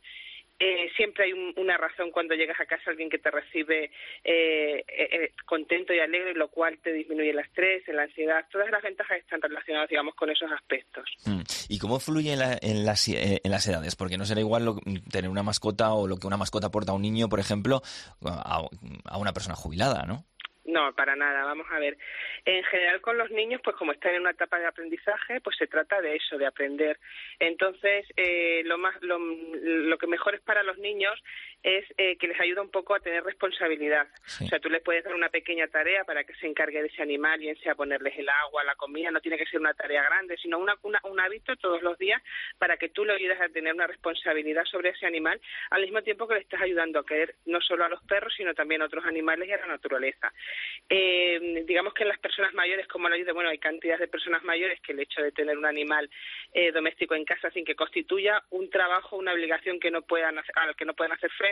Eh, siempre hay un, una razón cuando llegas a casa alguien que te recibe eh, eh, contento y alegre, lo cual te disminuye el estrés, la ansiedad. Todas las ventajas están relacionadas, digamos, con esos aspectos. Mm. ¿Y cómo fluye en, la, las, en, las, edades? Porque no será igual lo, tener una mascota o lo que una mascota aporta a un niño, por ejemplo, a una persona jubilada, ¿no? No, para nada. Vamos a ver. En general con los niños, pues como están en una etapa de aprendizaje, pues se trata de eso, de aprender. Entonces, eh, lo más, lo, lo, que mejor es para los niños es eh, que les ayuda un poco a tener responsabilidad. Sí. O sea, tú les puedes dar una pequeña tarea para que se encargue de ese animal, bien sea ponerles el agua, la comida, no tiene que ser una tarea grande, sino una, una, un hábito todos los días para que tú le ayudes a tener una responsabilidad sobre ese animal, al mismo tiempo que le estás ayudando a querer no solo a los perros, sino también a otros animales y a la naturaleza. Eh, digamos que en las personas mayores, como lo dice, bueno, hay cantidad de personas mayores que el hecho de tener un animal eh, doméstico en casa sin que constituya un trabajo, una obligación que no puedan hacer, al que no pueden hacer frente,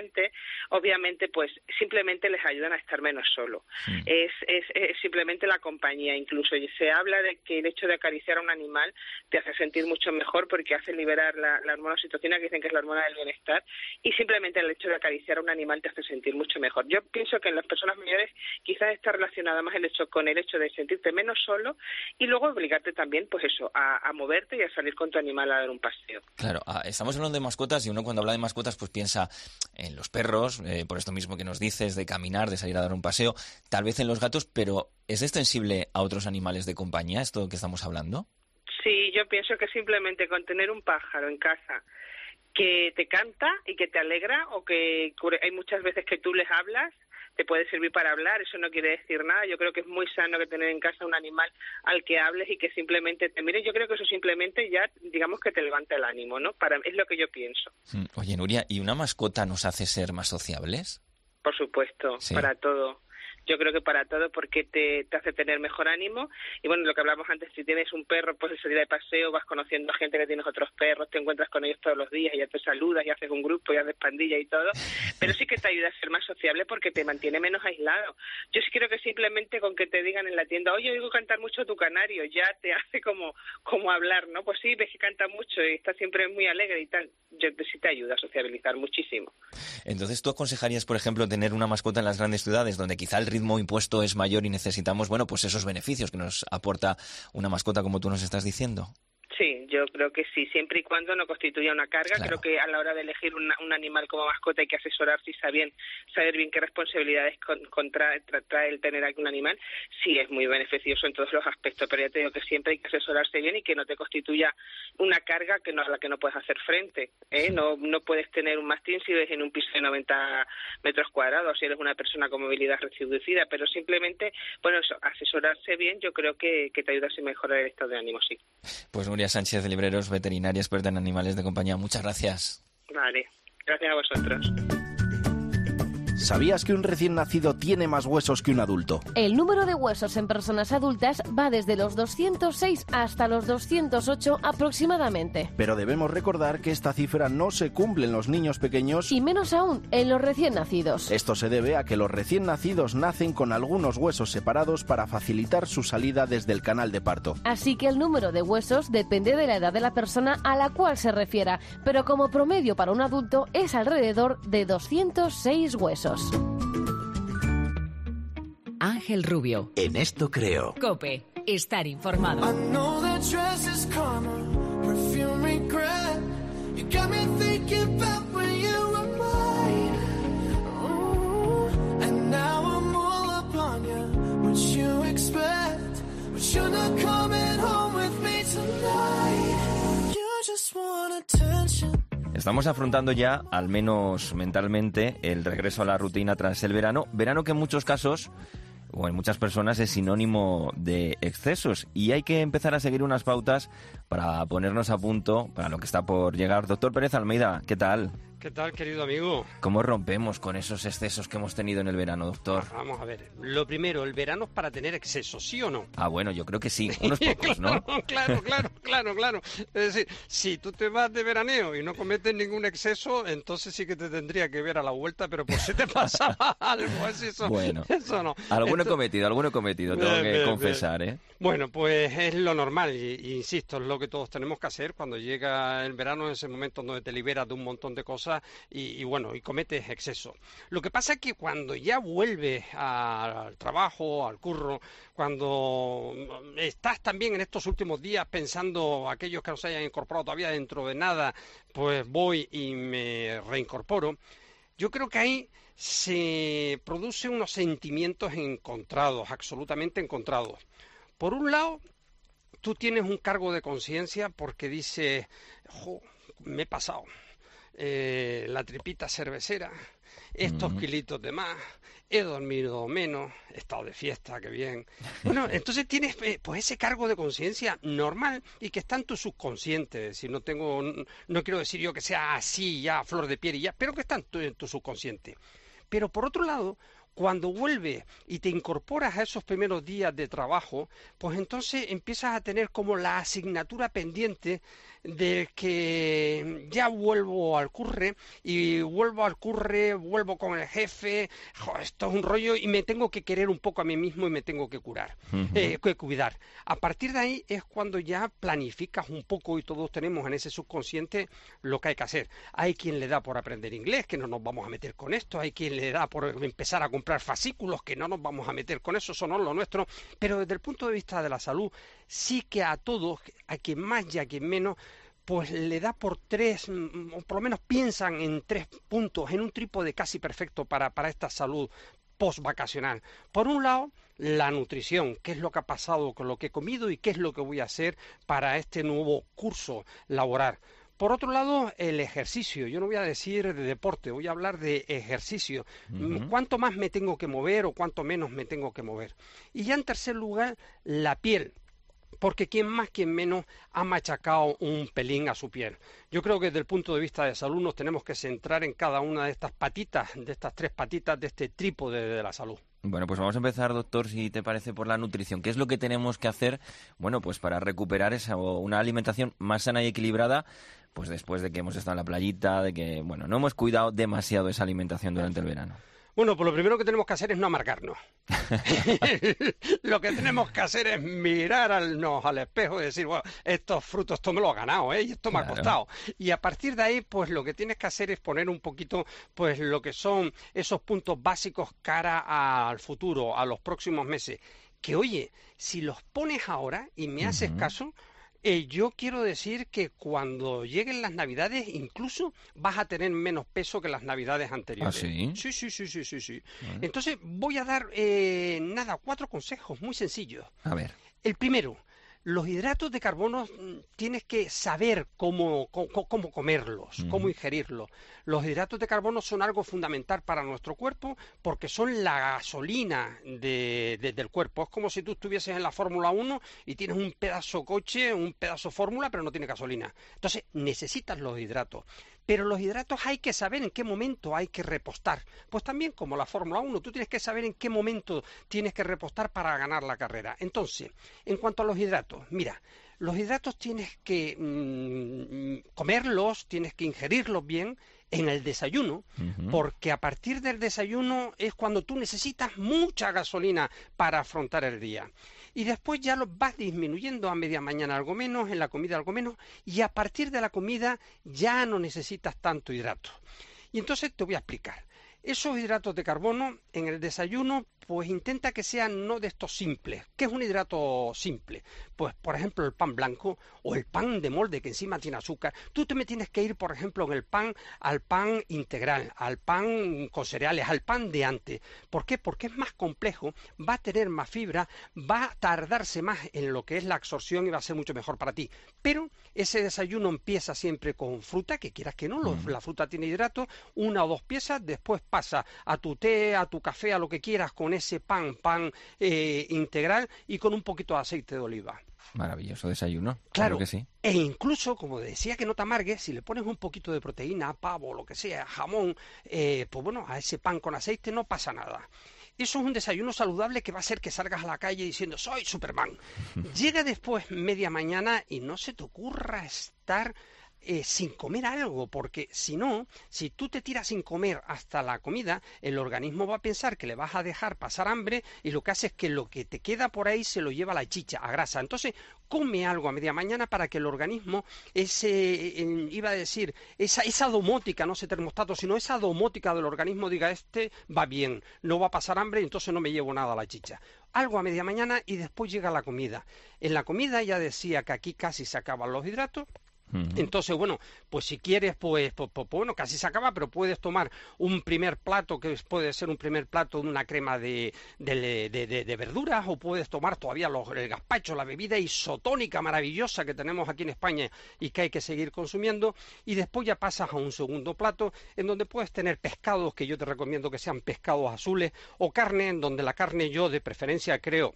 obviamente, pues simplemente les ayudan a estar menos solo. Sí. Es, es, es, simplemente la compañía, incluso. Y se habla de que el hecho de acariciar a un animal te hace sentir mucho mejor porque hace liberar la, la hormona oxitocina, que dicen que es la hormona del bienestar, y simplemente el hecho de acariciar a un animal te hace sentir mucho mejor. Yo pienso que en las personas mayores quizás está relacionada más el hecho con el hecho de sentirte menos solo y luego obligarte también, pues eso, a, a moverte y a salir con tu animal a dar un paseo. Claro, ah, estamos hablando de mascotas y uno cuando habla de mascotas pues piensa en los perros, eh, por esto mismo que nos dices, de caminar, de salir a dar un paseo, tal vez en los gatos, pero ¿es extensible a otros animales de compañía esto que estamos hablando? Sí, yo pienso que simplemente con tener un pájaro en casa que te canta y que te alegra o que hay muchas veces que tú les hablas te puede servir para hablar, eso no quiere decir nada. Yo creo que es muy sano que tener en casa un animal al que hables y que simplemente te mire. Yo creo que eso simplemente ya, digamos que te levanta el ánimo, ¿no? Para es lo que yo pienso. Oye, Nuria, ¿y una mascota nos hace ser más sociables? Por supuesto, sí. para todo yo creo que para todo porque te, te hace tener mejor ánimo. Y bueno lo que hablamos antes si tienes un perro pues salir de paseo vas conociendo a gente que tienes otros perros te encuentras con ellos todos los días ya te saludas y haces un grupo y haces pandilla y todo. Pero sí que te ayuda a ser más sociable porque te mantiene menos aislado. Yo sí creo que simplemente con que te digan en la tienda oye oigo cantar mucho tu canario ya te hace como como hablar no pues sí ves que canta mucho y está siempre muy alegre y tal. Yo sí te ayuda a sociabilizar muchísimo. Entonces tú aconsejarías por ejemplo tener una mascota en las grandes ciudades donde quizá el ritmo impuesto es mayor y necesitamos, bueno, pues esos beneficios que nos aporta una mascota como tú nos estás diciendo. Sí, yo creo que sí, siempre y cuando no constituya una carga. Creo que a la hora de elegir un, un animal como mascota hay que asesorarse y saber bien, saber bien qué responsabilidades con, contra, trae el tener aquí un animal. Sí, es muy beneficioso en todos los aspectos, pero ya te digo que siempre hay que asesorarse bien y que no te constituya una carga que no, a la que no puedes hacer frente. ¿eh? No, no puedes tener un mastín si vives en un piso de 90 metros cuadrados, si eres una persona con movilidad reducida, pero simplemente, bueno, eso, asesorarse bien, yo creo que, que te ayuda a mejorar el estado de ánimo, sí. Pues Nuria Sánchez, libreros, veterinaria, experta en animales de compañía, muchas gracias. Vale, gracias a vosotros. ¿Sabías que un recién nacido tiene más huesos que un adulto? El número de huesos en personas adultas va desde los 206 hasta los 208 aproximadamente. Pero debemos recordar que esta cifra no se cumple en los niños pequeños y menos aún en los recién nacidos. Esto se debe a que los recién nacidos nacen con algunos huesos separados para facilitar su salida desde el canal de parto. Así que el número de huesos depende de la edad de la persona a la cual se refiera, pero como promedio para un adulto es alrededor de 206 huesos. Ángel Rubio. En esto creo. Cope. Estar informado. I know that dress is karma, perfume regret. You got me thinking about when you were mine. Ooh, and now I'm all up on you. What you expect? But you're not coming home with me tonight. You just want attention. Estamos afrontando ya, al menos mentalmente, el regreso a la rutina tras el verano. Verano que en muchos casos, o en muchas personas, es sinónimo de excesos. Y hay que empezar a seguir unas pautas para ponernos a punto para lo que está por llegar. Doctor Pérez Almeida, ¿qué tal? ¿Qué tal, querido amigo? ¿Cómo rompemos con esos excesos que hemos tenido en el verano, doctor? Vamos a ver. Lo primero, el verano es para tener excesos, ¿sí o no? Ah, bueno, yo creo que sí. Unos pocos, claro, ¿no? Claro, claro, claro, claro. Es decir, si tú te vas de veraneo y no cometes ningún exceso, entonces sí que te tendría que ver a la vuelta, pero por si te pasa algo, es eso. Bueno, eso no. Alguno he Entonces- cometido, alguno cometido, tengo Bien, que bien, confesar, ¿eh? Bueno, pues es lo normal, y, y insisto, es lo que todos tenemos que hacer cuando llega el verano, en ese momento donde te liberas de un montón de cosas y, bueno, y cometes exceso. Lo que pasa es que cuando ya vuelves al trabajo, al curro, cuando estás también en estos últimos días pensando, aquellos que no se hayan incorporado todavía dentro de nada, pues voy y me reincorporo, yo creo que ahí se producen unos sentimientos encontrados, absolutamente encontrados. Por un lado, tú tienes un cargo de conciencia porque dices, "Jo, me he pasado. Eh, la tripita cervecera, estos Ujú. kilitos de más, he dormido menos, he estado de fiesta, qué bien. Bueno, entonces tienes eh, pues ese cargo de conciencia normal y que está en tu subconsciente. Si no tengo, no quiero decir yo que sea así ya, flor de piel y ya, pero que está en tu, en tu subconsciente. Pero por otro lado, cuando vuelves y te incorporas a esos primeros días de trabajo, pues entonces empiezas a tener como la asignatura pendiente de que ya vuelvo al curre y vuelvo al curre, vuelvo con el jefe, jo, esto es un rollo y me tengo que querer un poco a mí mismo y me tengo que curar, eh, que cuidar. A partir de ahí es cuando ya planificas un poco y todos tenemos en ese subconsciente lo que hay que hacer. Hay quien le da por aprender inglés, que no nos vamos a meter con esto, hay quien le da por empezar a comprar fascículos, que no nos vamos a meter con eso, eso no es lo nuestro, pero desde el punto de vista de la salud, sí que a todos, a quien más y a quien menos, pues le da por tres, mm, o por lo menos piensan en tres puntos, en un trípode casi perfecto para, para esta salud post-vacacional. Por un lado, la nutrición, qué es lo que ha pasado con lo que he comido y qué es lo que voy a hacer para este nuevo curso laboral. Por otro lado, el ejercicio. Yo no voy a decir de deporte, voy a hablar de ejercicio. ¿Cuánto más me tengo que mover o cuánto menos me tengo que mover? Y ya en tercer lugar, la piel porque quien más, quien menos ha machacado un pelín a su piel. Yo creo que desde el punto de vista de salud nos tenemos que centrar en cada una de estas patitas, de estas tres patitas de este trípode de la salud. Bueno, pues vamos a empezar, doctor, si te parece, por la nutrición. ¿Qué es lo que tenemos que hacer, bueno, pues para recuperar esa una alimentación más sana y equilibrada, pues después de que hemos estado en la playita, de que, bueno, no hemos cuidado demasiado esa alimentación durante el verano? Bueno, pues lo primero que tenemos que hacer es no amargarnos. lo que tenemos que hacer es mirarnos al espejo y decir, bueno, estos frutos, esto me lo he ganado, ¿eh? Y esto me ha costado. Y a partir de ahí, pues lo que tienes que hacer es poner un poquito, pues lo que son esos puntos básicos cara al futuro, a los próximos meses. Que oye, si los pones ahora y me haces caso, Eh, yo quiero decir que cuando lleguen las navidades incluso vas a tener menos peso que las navidades anteriores. ¿Ah, sí? Sí, sí, sí, sí, sí. Entonces voy a dar, eh, nada, cuatro consejos muy sencillos. A ver. El primero, los hidratos de carbono mm, tienes que saber cómo, cómo, cómo comerlos, cómo ingerirlos. Los hidratos de carbono son algo fundamental para nuestro cuerpo porque son la gasolina de- de- del cuerpo. Es como si tú estuvieses en la Fórmula 1 y tienes un pedazo coche, un pedazo fórmula, pero no tiene gasolina. Entonces necesitas los hidratos. Pero los hidratos hay que saber en qué momento hay que repostar. Pues también como la Fórmula 1, tú tienes que saber en qué momento tienes que repostar para ganar la carrera. Entonces, en cuanto a los hidratos, mira, los hidratos tienes que mm, comerlos, tienes que ingerirlos bien en el desayuno, porque a partir del desayuno es cuando tú necesitas mucha gasolina para afrontar el día. Y después ya lo vas disminuyendo a media mañana algo menos, en la comida algo menos, y a partir de la comida ya no necesitas tanto hidrato. Y entonces te voy a explicar. Esos hidratos de carbono en el desayuno, pues intenta que sean no de estos simples. ¿Qué es un hidrato simple? Pues, por ejemplo, el pan blanco o el pan de molde que encima tiene azúcar. Tú te me tienes que ir, por ejemplo, en el pan al pan integral, al pan con cereales, al pan de antes. ¿Por qué? Porque es más complejo, va a tener más fibra, va a tardarse más en lo que es la absorción y va a ser mucho mejor para ti. Pero ese desayuno empieza siempre con fruta, que quieras que no, la fruta tiene hidratos, una o dos piezas, después pasa a tu té, a tu café, a lo que quieras con ese pan, pan eh, integral y con un poquito de aceite de oliva. Maravilloso desayuno. Claro, que sí. e incluso, como decía que no te amargues, si le pones un poquito de proteína, pavo, lo que sea, jamón, eh, pues bueno, a ese pan con aceite no pasa nada. Eso es un desayuno saludable que va a hacer que salgas a la calle diciendo soy Superman. Llega después media mañana y no se te ocurra estar eh, sin comer algo, porque si no, si tú te tiras sin comer hasta la comida, el organismo va a pensar que le vas a dejar pasar hambre y lo que hace es que lo que te queda por ahí se lo lleva la chicha, a grasa. Entonces, come algo a media mañana para que el organismo, ese, iba a decir, esa, esa domótica, no ese termostato, sino esa domótica del organismo diga, este va bien, no va a pasar hambre, entonces no me llevo nada a la chicha algo a media mañana y después llega la comida. En la comida ya decía que aquí casi se acaban los hidratos. Entonces, bueno, pues si quieres, pues, pues, pues, bueno, casi se acaba, pero puedes tomar un primer plato, que puede ser un primer plato de una crema de- de- de verduras, o puedes tomar todavía los, el gazpacho, la bebida isotónica maravillosa que tenemos aquí en España y que hay que seguir consumiendo, y después ya pasas a un segundo plato en donde puedes tener pescados, que yo te recomiendo que sean pescados azules, o carne, en donde la carne yo de preferencia creo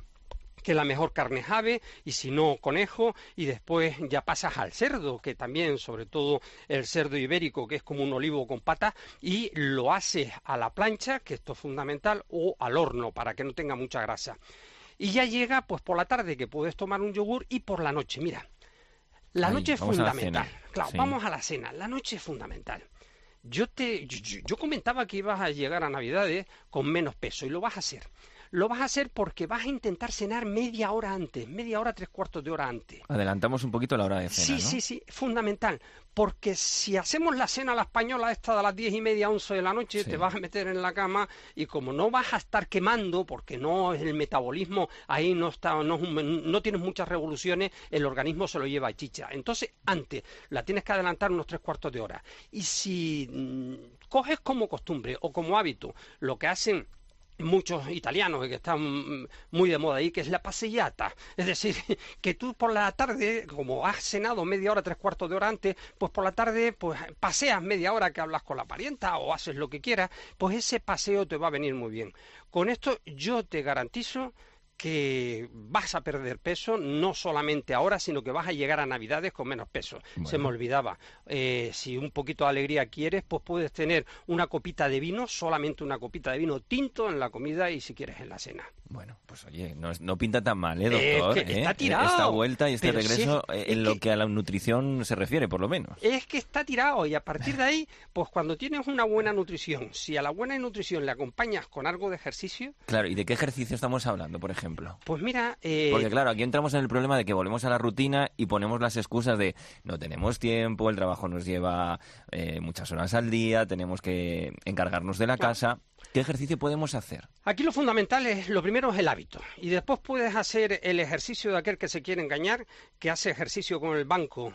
que la mejor carne es ave y si no conejo y después ya pasas al cerdo que también sobre todo el cerdo ibérico que es como un olivo con patas y lo haces a la plancha que esto es fundamental o al horno para que no tenga mucha grasa y ya llega pues por la tarde que puedes tomar un yogur y por la noche mira la noche es fundamental claro Sí. vamos a la cena la noche es fundamental yo te yo- yo comentaba que ibas a llegar a Navidades con menos peso y lo vas a hacer. Lo vas a hacer porque vas a intentar cenar media hora antes, media hora, tres cuartos de hora antes. Adelantamos un poquito la hora de cena, Sí, ¿no? sí, sí, fundamental. Porque si hacemos la cena a la española esta de las diez y media, once de la noche, Sí. te vas a meter en la cama y como no vas a estar quemando, porque no es el metabolismo, ahí no está, no, no tienes muchas revoluciones, el organismo se lo lleva a chicha. Entonces, antes, la tienes que adelantar unos tres cuartos de hora. Y si mm, coges como costumbre o como hábito lo que hacen muchos italianos que están muy de moda ahí, que es la pasillata. Es decir, que tú por la tarde, como has cenado media hora, tres cuartos de hora antes, pues por la tarde pues paseas media hora que hablas con la parienta o haces lo que quieras, pues ese paseo te va a venir muy bien. Con esto yo te garantizo que vas a perder peso, no solamente ahora, sino que vas a llegar a Navidades con menos peso. Se me olvidaba. Eh, si un poquito de alegría quieres, pues puedes tener una copita de vino, solamente una copita de vino tinto en la comida y si quieres en la cena. Bueno, pues oye, no, es- no pinta tan mal, ¿eh, Es doctor? que ¿eh? está tirado. Esta vuelta y este Pero si es- regreso eh, es en lo que- que a la nutrición se refiere, por lo menos. Es que está tirado y a partir de ahí, pues cuando tienes una buena nutrición, si a la buena nutrición le acompañas con algo de ejercicio, Claro, ¿y de qué ejercicio estamos hablando, por ejemplo? Pues mira, eh, Porque claro, aquí entramos en el problema de que volvemos a la rutina y ponemos las excusas de no tenemos tiempo, el trabajo nos lleva eh, muchas horas al día, tenemos que encargarnos de la casa. ¿Qué ejercicio podemos hacer? Aquí lo fundamental es, lo primero es el hábito. Y después puedes hacer el ejercicio de aquel que se quiere engañar, que hace ejercicio con el banco.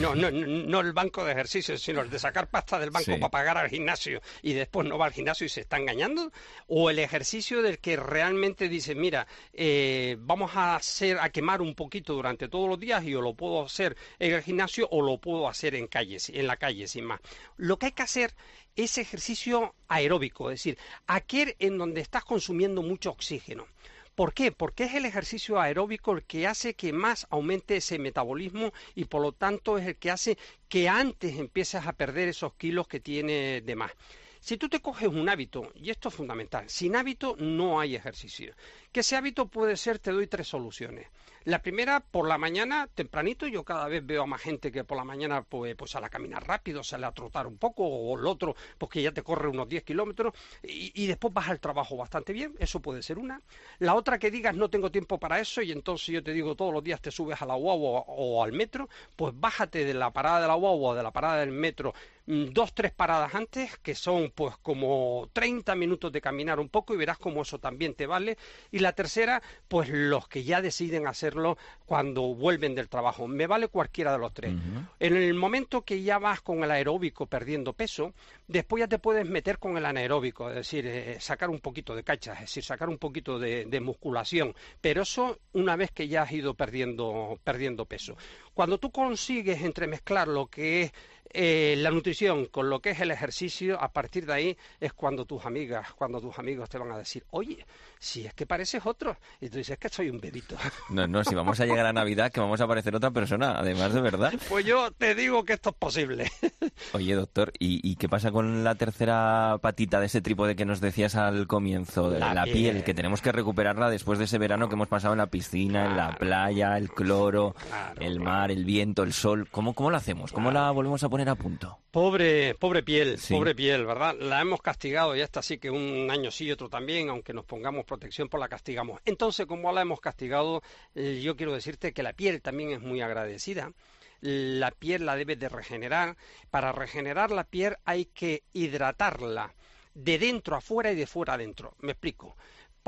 No, no, no, el banco de ejercicio, sino el de sacar pasta del banco Sí. para pagar al gimnasio y después no va al gimnasio y se está engañando. O el ejercicio del que realmente dice, mira, eh, vamos a hacer, a quemar un poquito durante todos los días y o lo puedo hacer en el gimnasio o lo puedo hacer en calles, en la calle, sin más. Lo que hay que hacer es ejercicio aeróbico, es decir, aquel en donde estás consumiendo mucho oxígeno. ¿Por qué? Porque es el ejercicio aeróbico el que hace que más aumente ese metabolismo y por lo tanto es el que hace que antes empieces a perder esos kilos que tiene de más. Si tú te coges un hábito, y esto es fundamental, sin hábito no hay ejercicio. Que ese hábito puede ser, te doy tres soluciones. La primera, por la mañana, tempranito, yo cada vez veo a más gente que por la mañana pues, pues sale a caminar rápido, sale a trotar un poco, o el otro, porque ya te corre unos 10 kilómetros, y, y después vas al trabajo bastante bien, eso puede ser una. La otra que digas, no tengo tiempo para eso, y entonces yo te digo, todos los días te subes a la guagua o, al metro, pues bájate de la parada de la guagua o de la parada del metro dos, tres paradas antes, que son pues como 30 minutos de caminar un poco y verás cómo eso también te vale. Y la tercera, pues los que ya deciden hacerlo cuando vuelven del trabajo. Me vale cualquiera de los tres. En el momento que ya vas con el aeróbico perdiendo peso, después ya te puedes meter con el anaeróbico, es decir, eh, sacar un poquito de cacha, es decir, sacar un poquito de, de musculación. Pero eso una vez que ya has ido perdiendo, perdiendo peso. Cuando tú consigues entremezclar lo que es eh, la nutrición con lo que es el ejercicio, a partir de ahí es cuando tus amigas, cuando tus amigos te van a decir, oye, si es que pareces otro. Y tú dices, es que soy un bebito. No, no, si vamos a llegar a Navidad, que vamos a parecer otra persona, además de verdad. Pues yo te digo que esto es posible. Oye, doctor, ¿y, y qué pasa con la tercera patita de ese trípode que nos decías al comienzo? de La La, piel. piel. que tenemos que recuperarla después de ese verano que hemos pasado en la piscina, en la playa, el cloro, el mar, el viento, el sol. ¿Cómo, cómo lo hacemos? ¿Cómo la volvemos a poner a punto? Pobre, pobre piel, Sí. pobre piel, ¿verdad? La hemos castigado y esta sí que un año sí y otro también, aunque nos pongamos protección, pues la castigamos. Entonces, como la hemos castigado, eh, yo quiero decirte que la piel también es muy agradecida. La piel la debes de regenerar. Para regenerar la piel hay que hidratarla de dentro a fuera y de fuera adentro. Me explico.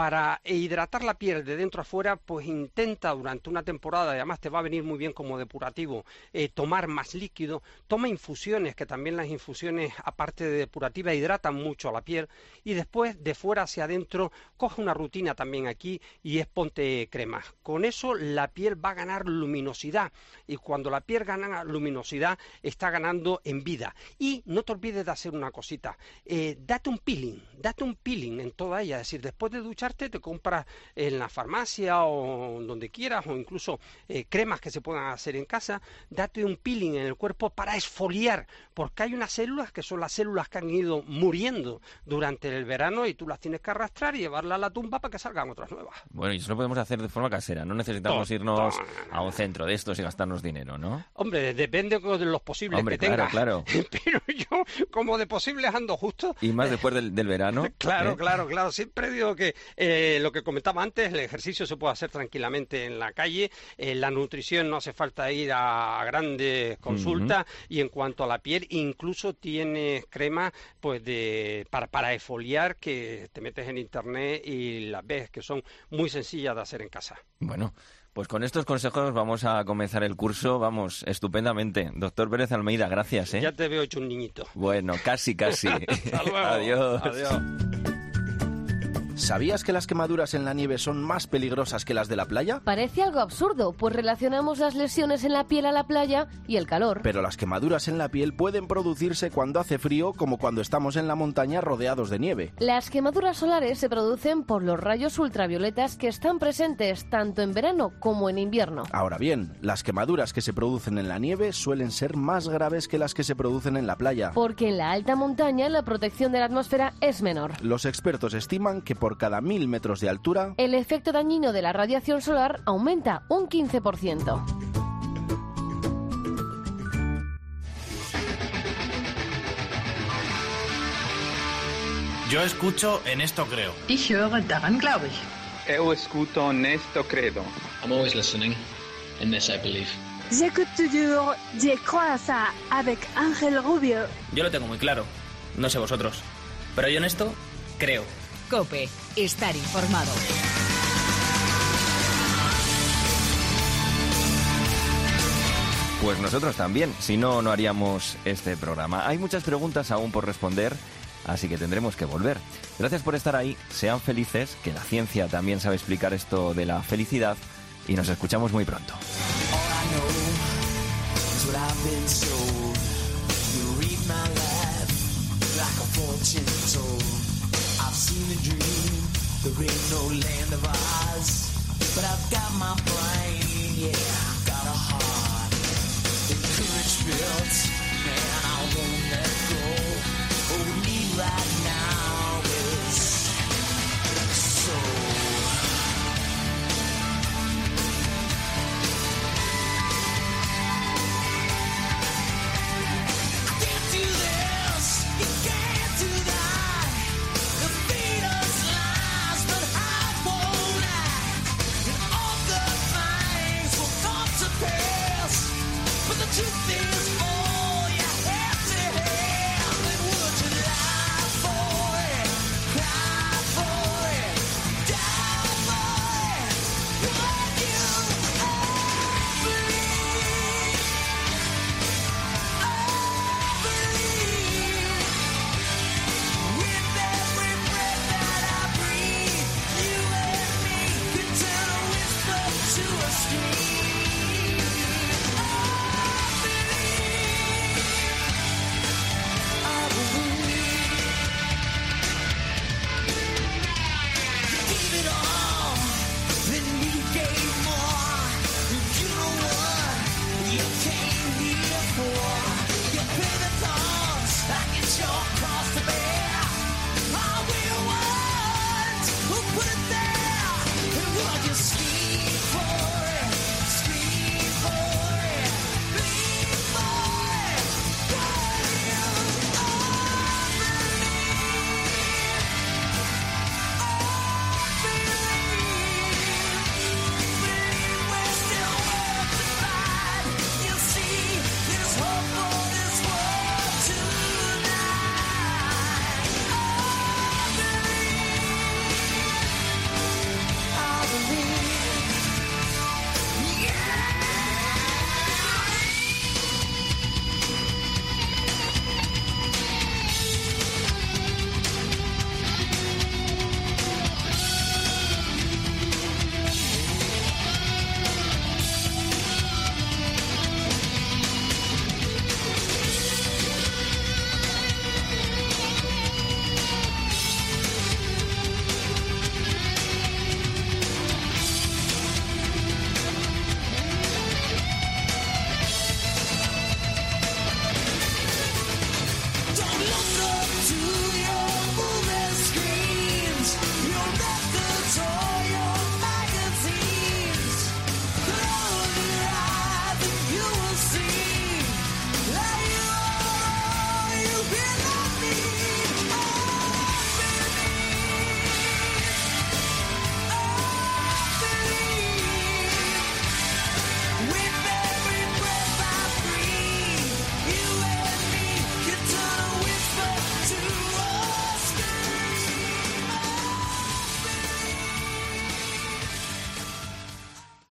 Para hidratar la piel de dentro a fuera, pues intenta durante una temporada, y además te va a venir muy bien como depurativo, eh, tomar más líquido, toma infusiones, que también las infusiones, aparte de depurativa, hidratan mucho a la piel, y después de fuera hacia adentro, coge una rutina también aquí y es ponte crema. Con eso la piel va a ganar luminosidad, y cuando la piel gana luminosidad, está ganando en vida. Y no te olvides de hacer una cosita, eh, date un peeling, date un peeling en toda ella, es decir, después de ducharte te compras en la farmacia o donde quieras o incluso eh, cremas que se puedan hacer en casa, date un peeling en el cuerpo para esfoliar, porque hay unas células que son las células que han ido muriendo durante el verano y tú las tienes que arrastrar y llevarlas a la tumba para que salgan otras nuevas. Bueno, y eso lo podemos hacer de forma casera. No necesitamos irnos a un centro de estos y gastarnos dinero, ¿no? Hombre, depende de los posibles Hombre, que claro, tengas. claro. Pero yo, como de posibles ando justo, Y más después del, del verano. Claro, ¿eh? claro, claro. Siempre digo que eh, lo que comentaba antes, el ejercicio se puede hacer tranquilamente en la calle, eh, la nutrición no hace falta ir a grandes consultas y en cuanto a la piel, incluso tienes crema pues de para, para exfoliar que te metes en internet y las ves que son muy sencillas de hacer en casa. Bueno, pues con estos consejos vamos a comenzar el curso, vamos, estupendamente. Doctor Pérez Almeida, gracias, ¿eh? Ya te veo hecho un niñito. Bueno, casi, casi. Hasta luego. Adiós. Adiós. ¿Sabías que las quemaduras en la nieve son más peligrosas que las de la playa? Parece algo absurdo, pues relacionamos las lesiones en la piel a la playa y el calor. Pero las quemaduras en la piel pueden producirse cuando hace frío como cuando estamos en la montaña rodeados de nieve. Las quemaduras solares se producen por los rayos ultravioletas que están presentes tanto en verano como en invierno. Ahora bien, las quemaduras que se producen en la nieve suelen ser más graves que las que se producen en la playa. Porque en la alta montaña la protección de la atmósfera es menor. Los expertos estiman que por cada mil metros de altura, El efecto dañino de la radiación solar aumenta un 15%. Yo escucho en esto creo. Ich höre, daran glaube ich. Eu escuto Nesto Credo. I'm always listening. In this I believe. J'écoute toujours Je crois à ça avec Ángel Rubio. Yo lo tengo muy claro. No sé vosotros. Pero yo en esto creo. Cope, estar informado. Pues nosotros también, si no, no haríamos este programa. Hay muchas preguntas aún por responder, así que tendremos que volver. Gracias por estar ahí, sean felices, que la ciencia también sabe explicar esto de la felicidad y nos escuchamos muy pronto. That's what I've been told. You read my life like a fortune told. I've seen the dream. There ain't no land of Oz. But I've got my brain, yeah, I've got a heart. The courage built.